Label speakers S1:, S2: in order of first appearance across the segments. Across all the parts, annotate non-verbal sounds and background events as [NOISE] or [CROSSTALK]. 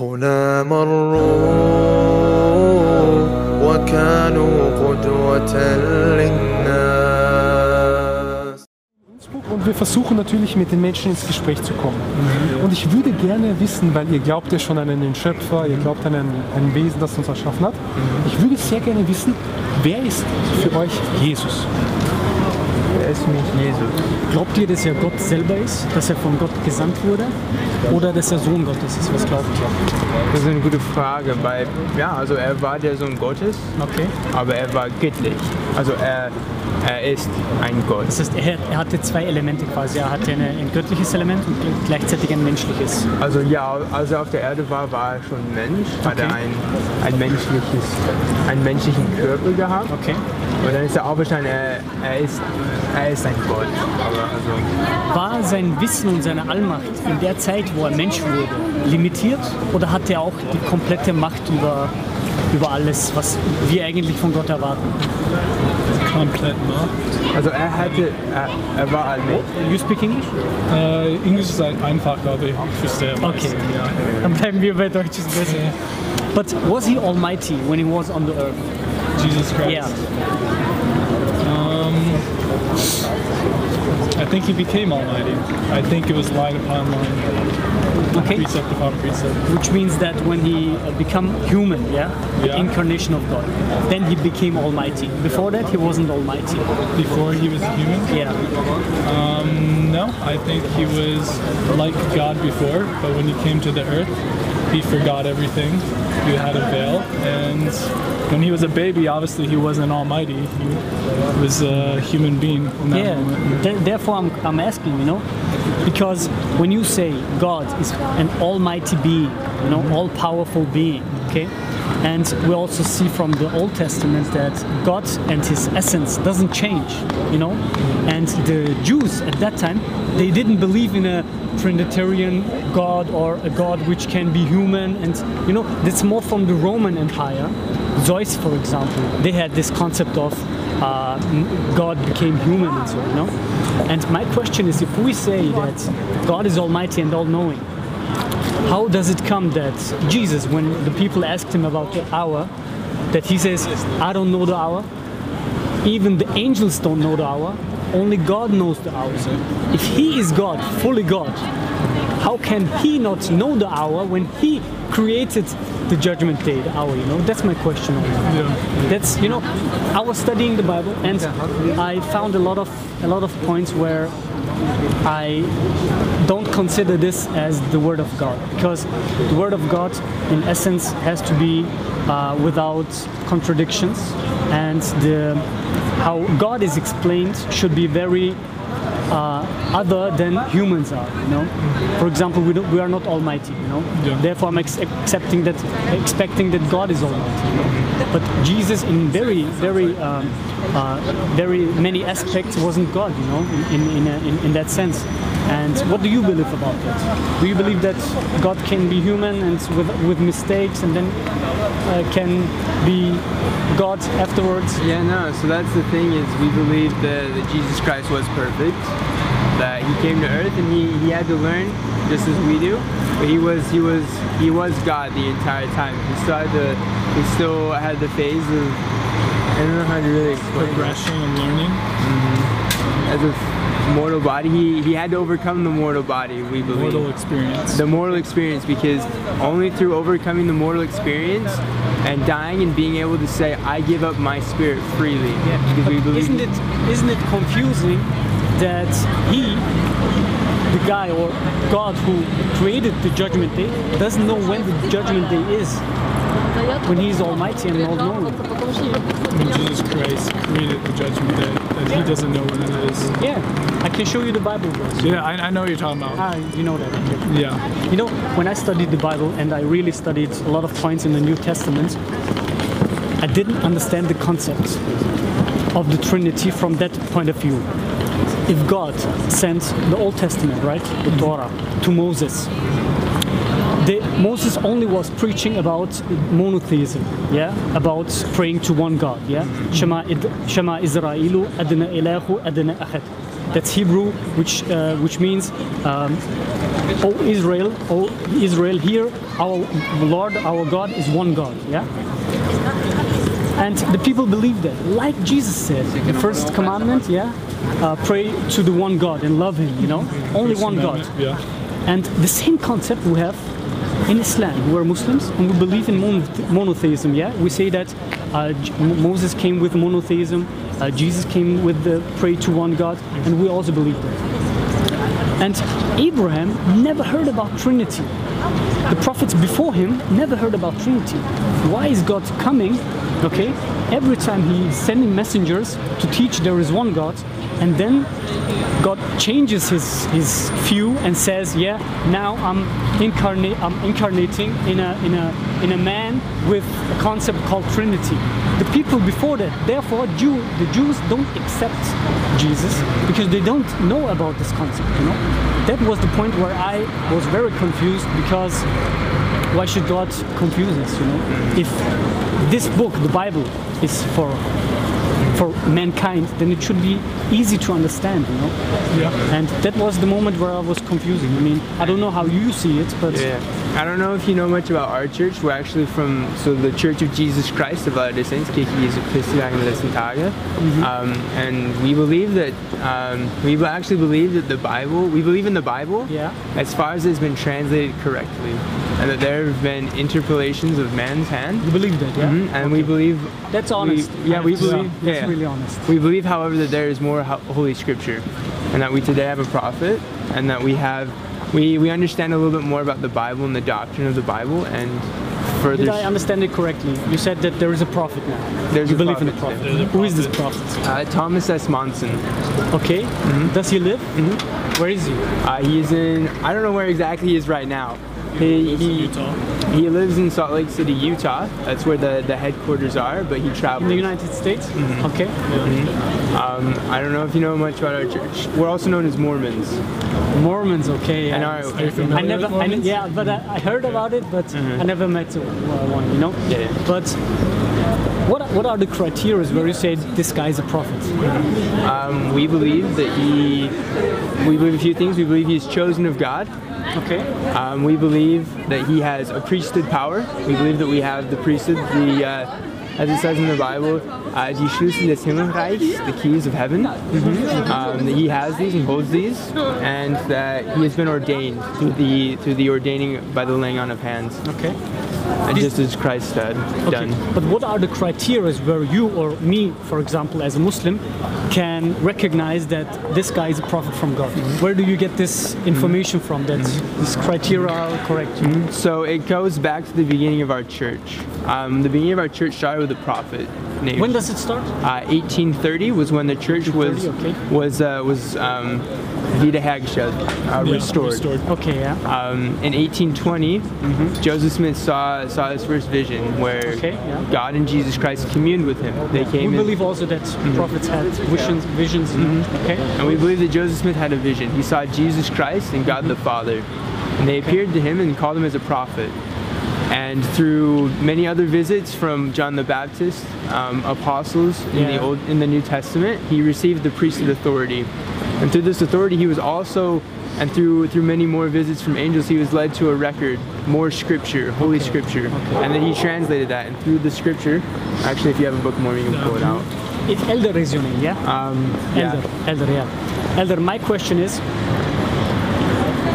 S1: هنا مروا وكانوا قدوة للناس
S2: Und wir versuchen natürlich mit den Menschen ins Gespräch zu kommen. Und ich würde gerne wissen, weil ihr glaubt ja schon an einen Schöpfer, ihr glaubt an ein, ein Wesen, das uns erschaffen hat. Ich würde sehr gerne wissen, wer ist für euch Jesus?
S3: Ist mich Jesus?
S4: Glaubt ihr, dass er Gott selber ist, dass er von Gott gesandt wurde oder dass er Sohn Gottes ist? Was glaubt ihr?
S3: Das ist eine gute Frage, weil, ja, also er war der Sohn Gottes,
S4: Okay.
S3: aber er war göttlich. Also er, er ist ein Gott.
S4: Das heißt, er, er hatte zwei Elemente quasi. Er hatte eine, ein göttliches Element und gleichzeitig ein menschliches.
S3: Also ja, als er auf der Erde war, war er schon Mensch, hat er
S4: Okay.
S3: ein, ein menschliches, einen menschlichen Körper gehabt.
S4: Okay.
S3: Und dann ist er auferstanden, er, er, ist, er ist ein Gott. Also,
S4: War sein Wissen und seine Allmacht in der Zeit, wo er Mensch wurde, limitiert oder hatte er auch die komplette Macht über, über alles, was wir eigentlich von Gott erwarten?
S5: Komplett Macht.
S3: also er hatte, er, er war allmächtig.
S4: You speak English?
S5: Äh, Englisch ist halt einfach, glaube ich. Verstehe am
S4: Okay.
S5: Ja.
S4: Dann bleiben wir bei Deutsch ist besser. But was he almighty when he was on the earth?
S5: Jesus Christ.
S4: Yeah.
S5: Think he became almighty. I think it was line upon line,
S4: Okay.
S5: precept upon precept.
S4: Which means that when he become human, yeah, the
S5: Yeah.
S4: incarnation of God, then he became almighty. Before that, he wasn't almighty.
S5: Before he was human?
S4: Yeah.
S5: Um, no, I think he was like God before, but when he came to the earth, he forgot everything. He had a veil, and when he was a baby, obviously he wasn't almighty. He was a human being
S4: Yeah.
S5: moment.
S4: Th- therefore, I'm, I'm asking, you know, because when you say God is an almighty being, you know, all powerful being, okay, and we also see from the Old Testament that God and His essence doesn't change, you know, and the Jews at that time they didn't believe in a Trinitarian God or a God which can be human, and you know, that's more from the Roman Empire. Zeus, for example, they had this concept of uh, God became human and so, you know. And my question is, if we say that God is almighty and all-knowing, how does it come that Jesus, when the people asked him about the hour, that he says, I don't know the hour, even the angels don't know the hour, only God knows the hour. If he is God, fully God, how can he not know the hour when he created the judgment day, the hour, you know? That's my question on that. That's you know, I was studying the Bible and I found a lot of a lot of points where I don't consider this as the word of God because the word of God in essence has to be uh, without contradictions and the how God is explained should be very uh, other than humans are. You know, for example, we, don't, we are not almighty. You know,
S5: Yeah.
S4: therefore I'm ex- accepting that, expecting that God is almighty. You know? But Jesus, in very, very, um, uh, very many aspects, wasn't God. You know, in in, in, in that sense. And what do you believe about that? Do you believe that God can be human and with with mistakes and then uh, can be God afterwards?
S3: Yeah, no, so that's the thing is we believe that, that Jesus Christ was perfect, that he came to earth and he, he had to learn just as we do. But he was he was he was God the entire time. He still had the he still had the phase of I don't know how to really explain it.
S5: Progression and learning. Mm-hmm.
S3: As a mortal body, he, he had to overcome the mortal body, we believe.
S5: The mortal experience.
S3: the mortal experience because only through overcoming the mortal experience and dying and being able to say I give up my spirit freely because we believe
S4: Isn't it isn't it confusing that he, the guy or God who created the judgment day, doesn't know when the judgment day is? When he's almighty and all knowing.
S5: When Jesus Christ created the judgment day, that he doesn't know when it is.
S4: Yeah, I can show you the Bible verse.
S5: Yeah, I, I know what you're talking about.
S4: Ah, you know that. okay.
S5: Yeah.
S4: You know, when I studied the Bible and I really studied a lot of points in the New Testament, I didn't understand the concept of the Trinity from that point of view. If God sent the Old Testament, right, the Torah, to Moses, the, Moses only was preaching about monotheism, yeah, about praying to one God, yeah. Shema, Shema Israelu adna ilahu adna ahad. That's Hebrew, which uh, which means, um, "O Israel, O Israel, here our Lord, our God is one God." Yeah. And the people believed that, like Jesus said, the first commandment, yeah, uh, pray to the one God and love Him. You know, only one God.
S5: Yeah.
S4: And the same concept we have in Islam. We're Muslims and we believe in monothe- monotheism. Yeah, we say that uh, Moses came with monotheism, uh, Jesus came with the pray to one God, and we also believe that. And Abraham never heard about Trinity. The prophets before him never heard about Trinity. Why is God coming? Okay, every time he's sending messengers to teach there is one God, and then God changes his, his view and says, "Yeah, now I'm incarnate. I'm incarnating in a in a in a man with a concept called Trinity." The people before that, therefore, Jew the Jews don't accept Jesus because they don't know about this concept. You know, that was the point where I was very confused because why should God confuse us? You know, if this book, the Bible, is for for mankind, then it should be easy to understand. You know.
S5: Yeah.
S4: And that was the moment where I was confusing. I mean, I don't know how you see it, but
S3: Yeah. I don't know if you know much about our church. We're actually from so the Church of Jesus Christ of Latter-day Saints, Kirche Jesu Christi Tage. Um, and we believe that um, we actually believe that the Bible. We believe in the Bible
S4: Yeah.
S3: as far as it's been translated correctly, and that there have been interpolations of man's hand.
S4: you believe that, yeah?
S3: Mhm, And we believe
S4: That's honest.
S3: We, yeah, we believe.
S4: That's
S3: yeah.
S4: really honest.
S3: We believe, however, that there is more ho- Holy Scripture, and that we today have a prophet, and that we have we, we understand a little bit more about the Bible and the doctrine of the Bible, and further.
S4: Did I understand it correctly? You said that there is a prophet now.
S3: There's
S4: you
S3: a
S4: believe in the
S3: prophet,
S4: prophet. Who is this
S5: prophet.
S4: prophet?
S3: uh, Thomas S. Monson.
S4: Okay. Does he live? Where is he?
S3: Uh, he's in. I don't know where exactly he is right now. He,
S5: lives in
S3: he, he lives in Salt Lake City, Utah. That's where the, the headquarters are, but he travels.
S4: In the United States? Okay.
S3: um, I don't know if you know much about our church. We're also known as Mormons.
S4: Mormons, okay.
S3: And our-
S5: Are you familiar
S4: I never, I, yeah, but I, I heard about it, but I never met uh, one, you know.
S3: Yeah.
S4: But what what are the criteria where you say this guy is a prophet?
S3: Um, we believe that he. We believe a few things. We believe he's chosen of God.
S4: Okay.
S3: Um, we believe that he has a priesthood power. We believe that we have the priesthood, the uh, as it says in the Bible, uh, des Himmelreichs, the keys of heaven. Um, that he has these and holds these, and that he has been ordained through the through the ordaining by the laying on of hands,
S4: Okay.
S3: and just as Christ had
S4: Okay.
S3: done.
S4: But what are the criteria where you or me, for example, as a Muslim, can recognize that this guy is a prophet from God? Where do you get this information from that this criteria are correct?
S3: So it goes back to the beginning of our church. Um, the beginning of our church started a prophet named.
S4: When does it start?
S3: Uh, 1830 was when the church was
S4: okay.
S3: was uh, was um, wiederhergestellt, uh,
S5: Yeah,
S3: restored.
S5: restored.
S4: Okay, yeah.
S3: Um, in 1820, Joseph Smith saw saw his first vision where
S4: Mm-hmm. Okay, yeah.
S3: God and Jesus Christ communed with him. They
S4: We
S3: came in,
S4: believe also that prophets had visions, visions. you know? Okay.
S3: and we believe that Joseph Smith had a vision. He saw Jesus Christ and God the Father, and they appeared to him and called him as a prophet. And through many other visits from John the Baptist, um, apostles in the Old in the New Testament, he received the priesthood authority. And through this authority, he was also, and through through many more visits from angels, he was led to a record, more scripture, holy scripture, and then he translated that. And through the scripture, actually, if you have a book more, you can pull it out.
S4: It, elder is your name, yeah?
S3: Um, yeah.
S4: Elder, elder, yeah. Elder, my question is,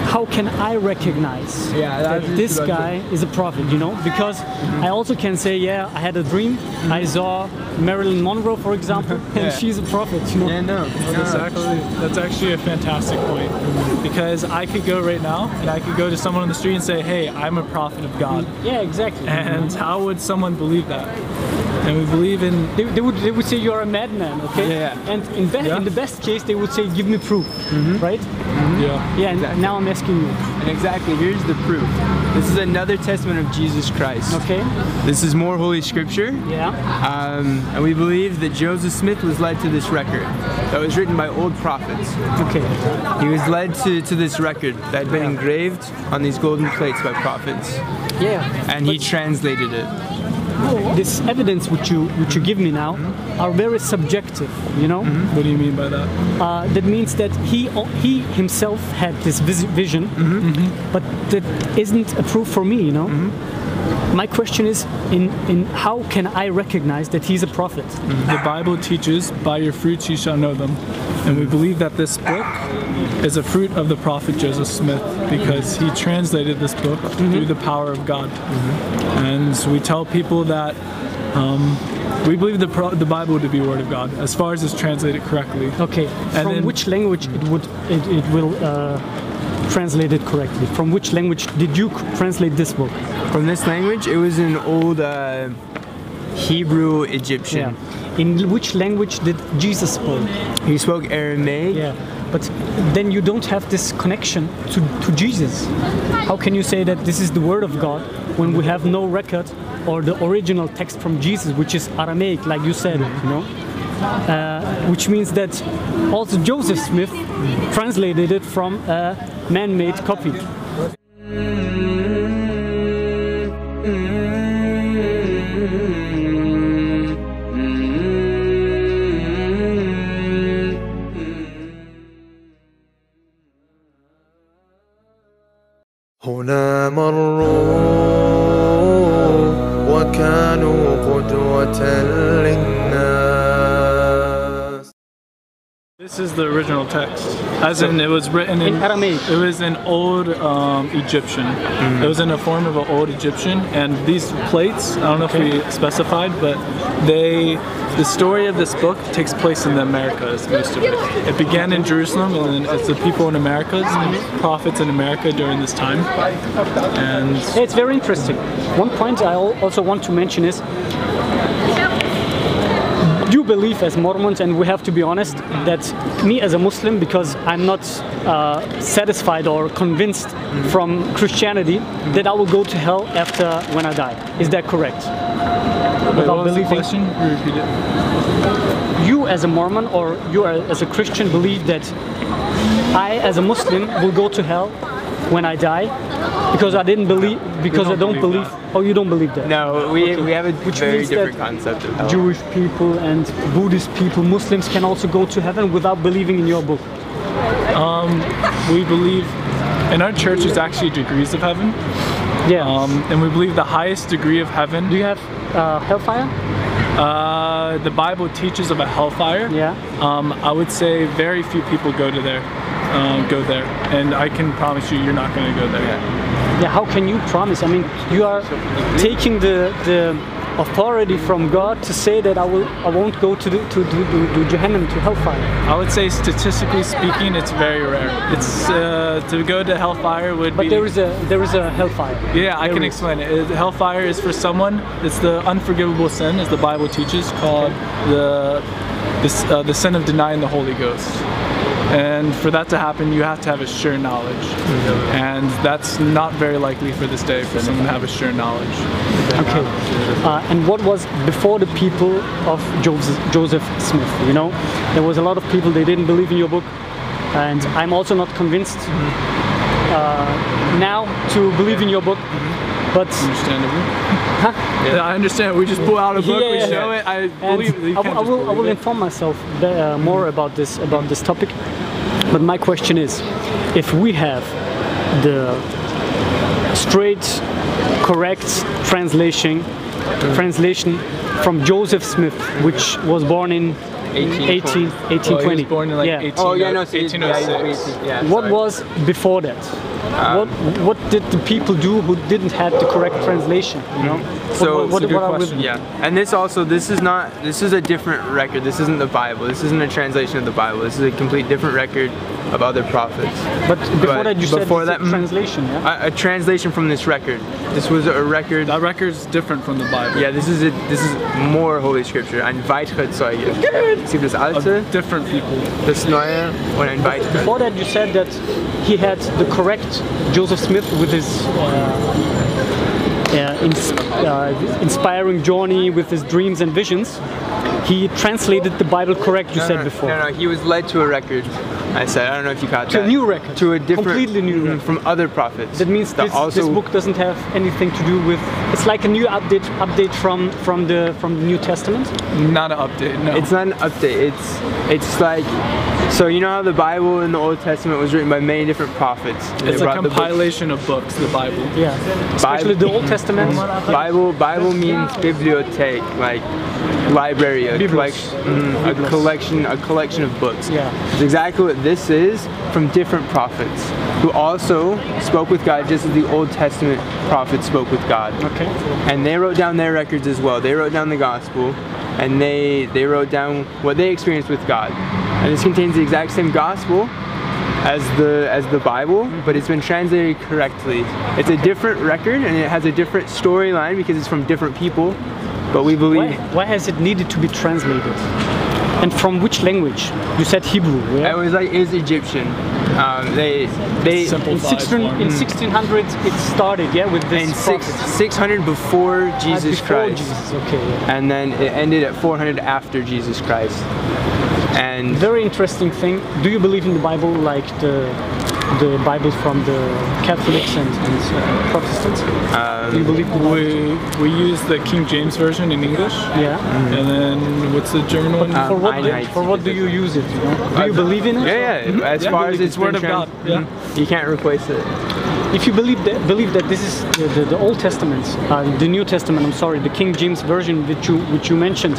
S4: how can I recognize
S3: Yeah,
S4: that
S3: that's
S4: this
S3: about
S4: guy is a prophet? You know, because I also can say, yeah, I had a dream. I saw Marilyn Monroe, for example, [LAUGHS] and
S3: Yeah.
S4: she's a prophet. You know,
S3: Yeah, no,
S5: That's actually that's actually a fantastic point because I could go right now and I could go to someone on the street and say, "Hey, I'm a prophet of God," mm-hmm.
S4: yeah, exactly.
S5: and mm-hmm. how would someone believe that? And we believe in
S4: They, they would they would say you're a madman, okay?
S3: Yeah.
S4: And in, be-
S5: Yeah.
S4: in the best case, they would say, give me proof, right?
S5: Yeah.
S4: Yeah.
S3: Exactly.
S4: now I'm asking you,
S3: And exactly, here's the proof. This is another testament of Jesus Christ.
S4: okay?
S3: This is more Holy Scripture.
S4: Yeah.
S3: Um, and we believe that Joseph Smith was led to this record that was written by old prophets.
S4: Okay.
S3: He was led to, to this record that had been engraved on these golden plates by prophets.
S4: Yeah.
S3: And he translated it.
S4: This evidence which you which you give me now are very subjective. You know, mm-hmm.
S5: What do you mean by that?
S4: uh, that means that he he himself had this vis- vision, mm-hmm. Mm-hmm. but that isn't a proof for me. You know. My question is, in, in how can I recognize that he's a prophet?
S5: The Bible teaches, by your fruits you shall know them. And we believe that this book is a fruit of the prophet Joseph Smith because he translated this book through the power of God. And we tell people that um, we believe the, pro- the Bible to be Word of God as far as it's translated correctly.
S4: Okay, And from
S5: then-
S4: which language it would it, it will uh, translate it correctly? From which language did you translate this book?
S3: From this language, it was an old uh, Hebrew Egyptian.
S4: In which language did Jesus spoke?
S3: He spoke Aramaic.
S4: Yeah. But then you don't have this connection to, to Jesus. How can you say that this is the word of God when we have no record or the original text from Jesus, which is Aramaic, like you said, you know? Uh, which means that also Joseph Smith translated it from a man-made copy.
S1: هنا مروا وكانوا قدوة
S5: the original text. As in, it was written in,
S4: In Aramaic.
S5: It was in old um, Egyptian. It was in the form of an old Egyptian, and these plates. I don't know if we specified, but they. The story of this book takes place in the Americas, most of it. It began in Jerusalem, and then it's the people in Americas, and prophets in America during this time. And
S4: It's very interesting. One point I also want to mention is you believe as Mormons, and we have to be honest, that me as a Muslim, because I'm not uh, satisfied or convinced from Christianity, that I will go to hell after when I die. Is that correct?
S5: Wait,
S4: Without
S5: what was the
S4: believing-
S5: question? Repeat it.
S4: You as a Mormon or you as a Christian believe that I as a Muslim will go to hell when I die because I didn't believe because
S5: don't
S4: I don't
S5: believe
S4: believe. Oh, you don't believe that?
S3: No, we, we have a
S4: Which
S3: very
S4: means
S3: different
S4: that
S3: concept of hell.
S4: Jewish people and Buddhist people, Muslims can also go to heaven without believing in your book.
S5: We believe in our church there's actually degrees of heaven,
S4: Yeah.
S5: um, and we believe the highest degree of heaven
S4: Do you have uh, hellfire?
S5: Uh, the Bible teaches of a hellfire.
S4: Yeah.
S5: Um, I would say very few people go to there. Um, go there, and I can promise you, you're not going to go there.
S4: Yeah. How can you promise? I mean, you are taking the the authority from God to say that I will I won't go to the, to, to, to, to Jehannam to hellfire.
S5: I would say, statistically speaking, it's very rare. It's uh, to go to hellfire would
S4: But
S5: be.
S4: there is a there is a hellfire.
S5: yeah, I
S4: there
S5: can
S4: is.
S5: explain it. Hellfire is for someone. It's the unforgivable sin, as the Bible teaches, called the the, s- uh, the sin of denying the Holy Ghost. And for that to happen, you have to have a sure knowledge, and that's not very likely for this day for someone to have a sure knowledge.
S4: Okay. Uh, and what was before the people of Joseph, Joseph Smith? You know, there was a lot of people they didn't believe in your book, and I'm also not convinced uh, now to believe in your book. But
S5: Understandable. Yeah, I understand. We just pull out a book,
S4: Yeah, yeah,
S5: show
S4: yeah.
S5: it. I believe you
S4: I,
S5: can't
S4: will- I
S5: just
S4: will, I will
S5: it.
S4: inform myself uh, more about this about this topic. But my question is, if we have the straight, correct translation translation from Joseph Smith, which was born in 18, 1820.
S5: Well, he was born in like
S4: yeah.
S5: 18,
S3: Oh yeah, no, see,
S5: 1806.
S3: Yeah, yeah,
S4: What
S3: sorry.
S4: was before that? What what did the people do who didn't have the correct translation? You know.
S3: So-
S4: what, what,
S5: it's a good
S4: what
S5: question.
S3: Yeah, and this also this is not this is a different record. This isn't the Bible. This isn't a translation of the Bible. This is a complete different record of other prophets.
S4: But before
S3: But
S4: that, you said
S3: before
S4: it's a
S3: that, mm,
S4: translation. Yeah.
S3: A, a translation from this record. This was a record.
S5: That record's different from the Bible.
S3: Yeah, this is a, this is more Holy Scripture. Ein weitere Zeuge. Es gibt das Alte,
S5: Of different people.
S3: das Neue und ein weiteres.
S4: Before that, you said that he had the correct Joseph Smith with his uh, uh, ins- uh, inspiring journey, with his dreams and visions. He translated the Bible correct. You
S3: No,
S4: said
S3: no,
S4: before.
S3: No, no, he was led to a record. I said I don't know if you caught
S4: To a new record.
S3: To a different
S4: Completely new
S3: Mhm,
S4: record.
S3: from other prophets.
S4: That means
S3: that
S4: this, this book doesn't have anything to do with. It's like a new update update from from the from the New Testament.
S5: Not an update. No.
S3: It's not an update. It's it's like so you know how the Bible in the Old Testament was written by many different prophets. They
S5: It's a
S3: brought the book-
S5: compilation of books, the Bible.
S4: Yeah, especially the Old Testament. [LAUGHS]
S3: Bible Bible means bibliothèque, like library, a
S4: Biblos.
S3: collection, mm, a collection, a collection of books.
S4: Yeah.
S3: it's exactly what this is from different prophets who also spoke with God, just as the Old Testament prophets spoke with God.
S4: Okay.
S3: And they wrote down their records as well. They wrote down the gospel, and they they wrote down what they experienced with God. And this contains the exact same gospel as the as the Bible, but it's been translated correctly. It's a different record and it has a different storyline because it's from different people. But we
S4: Why,
S3: believe
S4: why has it needed to be translated? And from which language? You said Hebrew.
S3: it was like it was Egyptian. Um, they they
S4: In,
S5: Simplified
S4: 16, in 1600 it started, yeah, with this
S3: in six, 600 before
S4: Ah,
S3: Jesus
S4: before
S3: Christ,
S4: Jesus, okay. yeah.
S3: and then it ended at 400 after Jesus Christ. And
S4: Very interesting thing. Do you believe in the Bible like the the Bible from the Catholics and, and uh, Protestants? Do you believe?
S5: We we use the King James version in English,
S4: Yeah.
S5: and then what's the German one?
S3: Um,
S4: For what, do,
S3: Einheit.
S4: for what do you use it? You know? Do you believe in it?
S3: Yeah, yeah. As
S5: Yeah,
S3: far as it's
S5: it's word of God,
S3: trans-
S5: yeah.
S3: Mhm. you can't replace it.
S4: If you believe that, believe that this is the, the, the Old Testament, uh, the New Testament, I'm sorry, the King James version which you which you mentioned,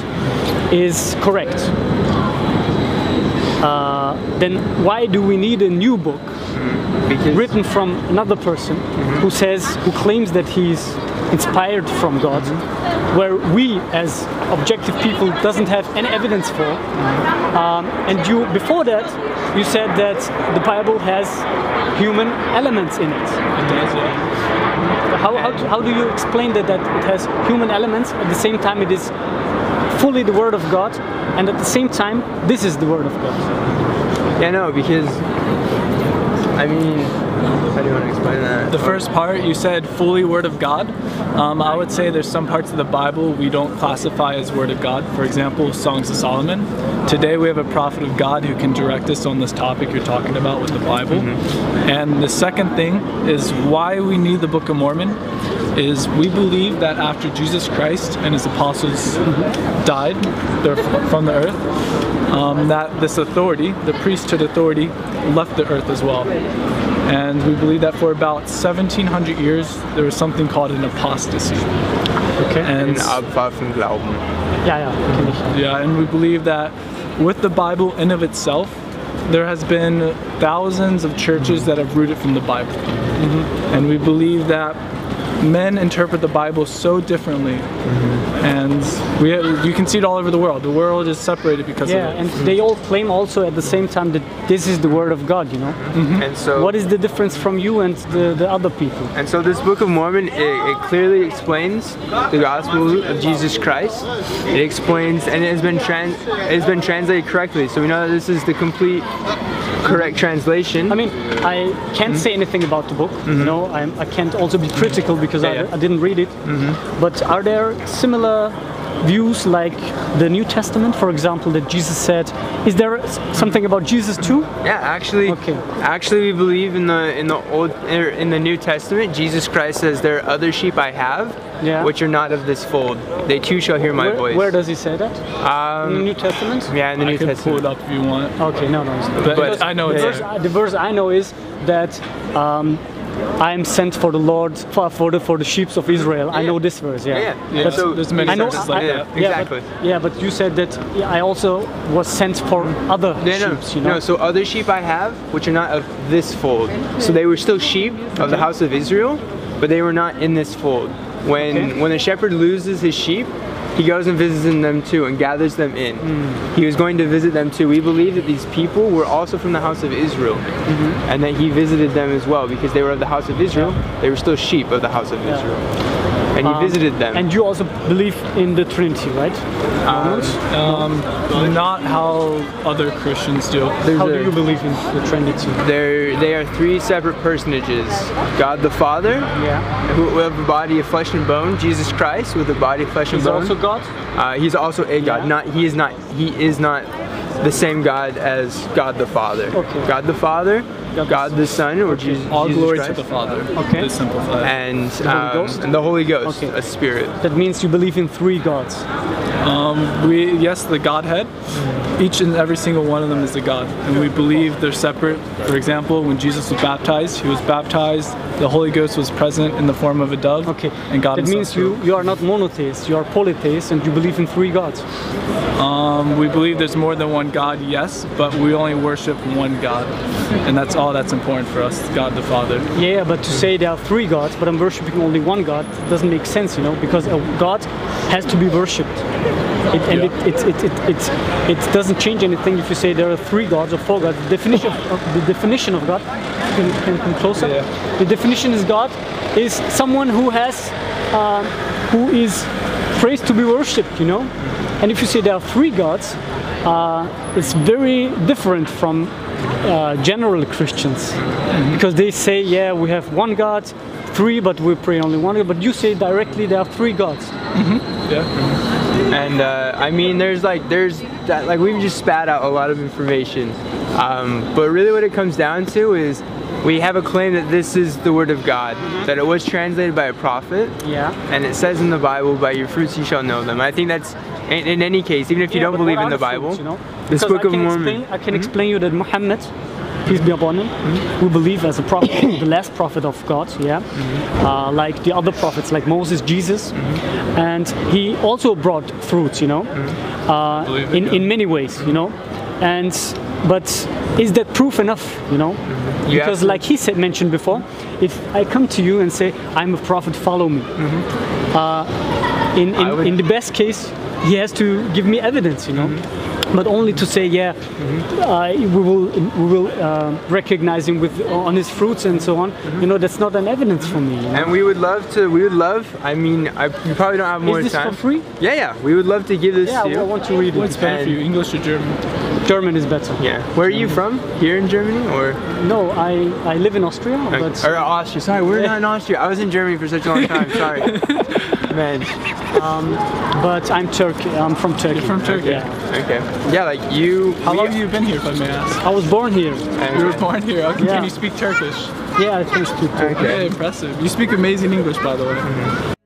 S4: is correct. Uh, then why do we need a new book
S3: Because
S4: written from another person mm-hmm. who says who claims that he's inspired from God, mm-hmm. where we as objective people doesn't have any evidence for. Mm-hmm. Um, and you before that you said that the Bible has human elements in it.
S5: It does, yeah.
S4: How, how, how do you explain that, that it has human elements at the same time it is fully the Word of God and at the same time this is the Word of God?
S3: Yeah, no, because I mean, how do you want to explain that?
S5: The first part you said fully Word of God. Um, I would say there's some parts of the Bible we don't classify as Word of God. For example, Songs of Solomon. Today we have a prophet of God who can direct us on this topic you're talking about with the Bible. And the second thing is why we need the Book of Mormon is we believe that after Jesus Christ and his apostles died they're from the earth, um, that this authority, the priesthood authority, left the earth as well. And we believe that for about 1700 years there was something called an apostasy.
S4: Okay.
S5: And
S3: Ein Abfall vom Glauben.
S4: Ja, ja, kenne ich.
S5: yeah, and we believe that with the Bible in of itself, there has been thousands of churches that have rooted from the Bible. And we believe that men interpret the Bible so differently. Mm-hmm. And we you can see it all over the world. The world is separated because
S4: Yeah,
S5: of it.
S4: and they all claim also at the same time that this is the Word of God, you know? Mm-hmm.
S3: And so
S4: What is the difference from you and the, the other people?
S3: And so this Book of Mormon, it, it clearly explains the gospel of Jesus Christ. It explains, and it has been trans, it has been translated correctly. So we know that this is the complete, correct translation.
S4: I mean, I can't hmm? say anything about the book, you mm-hmm. know, I'm, I can't also be critical because
S3: Yeah,
S4: I,
S3: yeah.
S4: I didn't read it. Mm-hmm. But are there similar views like the New Testament, for example, that Jesus said? Is there something about Jesus too?
S3: yeah, actually,
S4: Okay.
S3: actually, we believe in the in the old er, in the New Testament. Jesus Christ says, "There are other sheep I have,
S4: Yeah.
S3: which are not of this fold. They too shall hear my
S4: Where,
S3: voice."
S4: where does he say that? in the
S3: um,
S4: New Testament?
S3: yeah, in the
S5: I
S3: New
S5: can pull
S3: Testament.
S5: it up if you want.
S4: Okay, no, no. It's.
S5: But,
S3: But-
S5: I know
S4: the,
S5: it's
S3: yeah,
S4: verse,
S5: there.
S4: I- the verse I know is that um, I am sent for the Lord for, for the for the sheep of Israel. I know this verse. Yeah.
S3: Yeah,
S5: Yeah,
S3: But
S5: so there's many
S4: I know.
S5: verses like
S4: I-
S5: that.
S3: Yeah,
S4: yeah,
S3: exactly.
S4: But, yeah, but you said that I also was sent for other
S3: Yeah, no,
S4: sheep. You know.
S3: no. So other sheep I have, which are not of this fold. So they were still sheep of the house of Israel, but they were not in this fold. When
S4: Okay.
S3: when a shepherd loses his sheep, he goes and visits them too and gathers them in.
S4: Hmm.
S3: He was going to visit them too. We believe that these people were also from the house of Israel,
S4: Mm-hmm.
S3: and that he visited them as well because they were of the house of Israel. They were still sheep of the house of Israel, and he
S4: Um,
S3: visited them.
S4: And you also believe in the Trinity, right? Mormons?
S5: Um, not how other Christians do.
S3: There's
S4: How
S3: a-
S4: do you believe in the Trinity?
S3: They're, they are three separate personages. God the Father,
S4: Yeah.
S3: who with a body of flesh and bone, Jesus Christ with a body of flesh and
S4: He's
S3: bone.
S4: also God.
S3: Uh, he's also a God.
S4: Yeah.
S3: Not he is not he is not the same God as God the Father.
S4: Okay.
S3: God the Father,
S4: God
S3: God,
S4: the-
S3: the Son, or Jesus,
S5: All
S3: Jesus
S5: glory
S3: Christ,
S5: to the Father.
S4: Okay.
S5: To simplify. it.
S3: and
S4: Holy
S3: um,
S4: Ghost?
S3: and the Holy Ghost,
S4: Okay.
S3: a spirit.
S4: That means you believe in three gods.
S5: Um, we yes, the Godhead. Each and every single one of them is a God, and we believe they're separate. For example, when Jesus was baptized, he was baptized. The Holy Ghost was present in the form of a dove.
S4: Okay.
S5: And God
S4: that means you, you are not monotheist, you are polytheist and you believe in three gods.
S5: Um, we believe there's more than one God, yes, but we only worship one God, and that's all that's important for us, God the Father.
S4: Yeah, but to say there are three gods, but I'm worshiping only one God, doesn't make sense, you know, because a God has to be worshipped. It, and
S5: Yeah.
S4: it, it, it, it, it, it doesn't change anything if you say there are three gods or four gods. The definition of, of- the definition of God, can, can come closer.
S5: Yeah.
S4: The definition is God is someone who has, um, who is praised to be worshipped, you know. And if you say there are three gods, uh, it's very different from uh, general Christians because they say, yeah, we have one God, three, but we pray only one God. But you say directly there are three gods.
S5: Yeah.
S3: And uh, I mean, there's like, there's that, like we've just spat out a lot of information. Um, but really, what it comes down to is we have a claim that this is the word of God, that it was translated by a prophet,
S4: Yeah.
S3: and it says in the Bible, "By your fruits you shall know them." I think that's in, in any case, even if you
S4: Yeah,
S3: don't believe in
S4: are
S3: the
S4: fruits,
S3: Bible,
S4: you know?
S3: this
S4: Because
S3: Book
S4: I
S3: of
S4: can
S3: Mormon. Mm-hmm.
S4: Explain, I can explain you that Muhammad, peace be upon him, we believe as a prophet, [COUGHS] the last prophet of God, yeah,
S3: Mm-hmm.
S4: uh, like the other prophets, like Moses, Jesus, and he also brought fruits, you know, uh,
S5: Believe it,
S4: in
S5: yeah.
S4: in many ways, you know, and but is that proof enough, you know?
S3: Mm-hmm. You
S4: Because like he said mentioned before, if I come to you and say I'm a prophet, follow me. Uh, in
S3: Mm-hmm. I
S4: in,
S3: would-
S4: in the best case, he has to give me evidence, you know. But only to say, yeah, uh, we will we will uh, recognize him with on his fruits and so on. You know, that's not an evidence for me. You know?
S3: And we would love to. We would love. I mean, I, you probably don't have more time.
S4: Is this
S3: time.
S4: for free?
S3: Yeah, yeah. We would love to give this
S4: Yeah,
S3: to you.
S4: I want to read it.
S5: What's better for you, English or German?
S4: German is better.
S3: Yeah. Where are you from? Here in Germany or?
S4: No, I I live in Austria, but
S3: or uh, Austria. Sorry, we're not in [LAUGHS] Austria. I was in Germany for such a long time. Sorry. [LAUGHS] Man.
S4: Um, but I'm Turkey. I'm from Turkey.
S5: from Turkey.
S4: Yeah.
S3: Okay. Yeah, like you.
S5: How long have you been here, if I may ask?
S4: I was born here.
S5: You were born here. Okay.
S4: Yeah.
S5: Can you speak Turkish?
S4: Yeah, I can speak Turkish.
S3: Okay.
S5: Okay, impressive. You speak amazing English, by the way. Mm-hmm.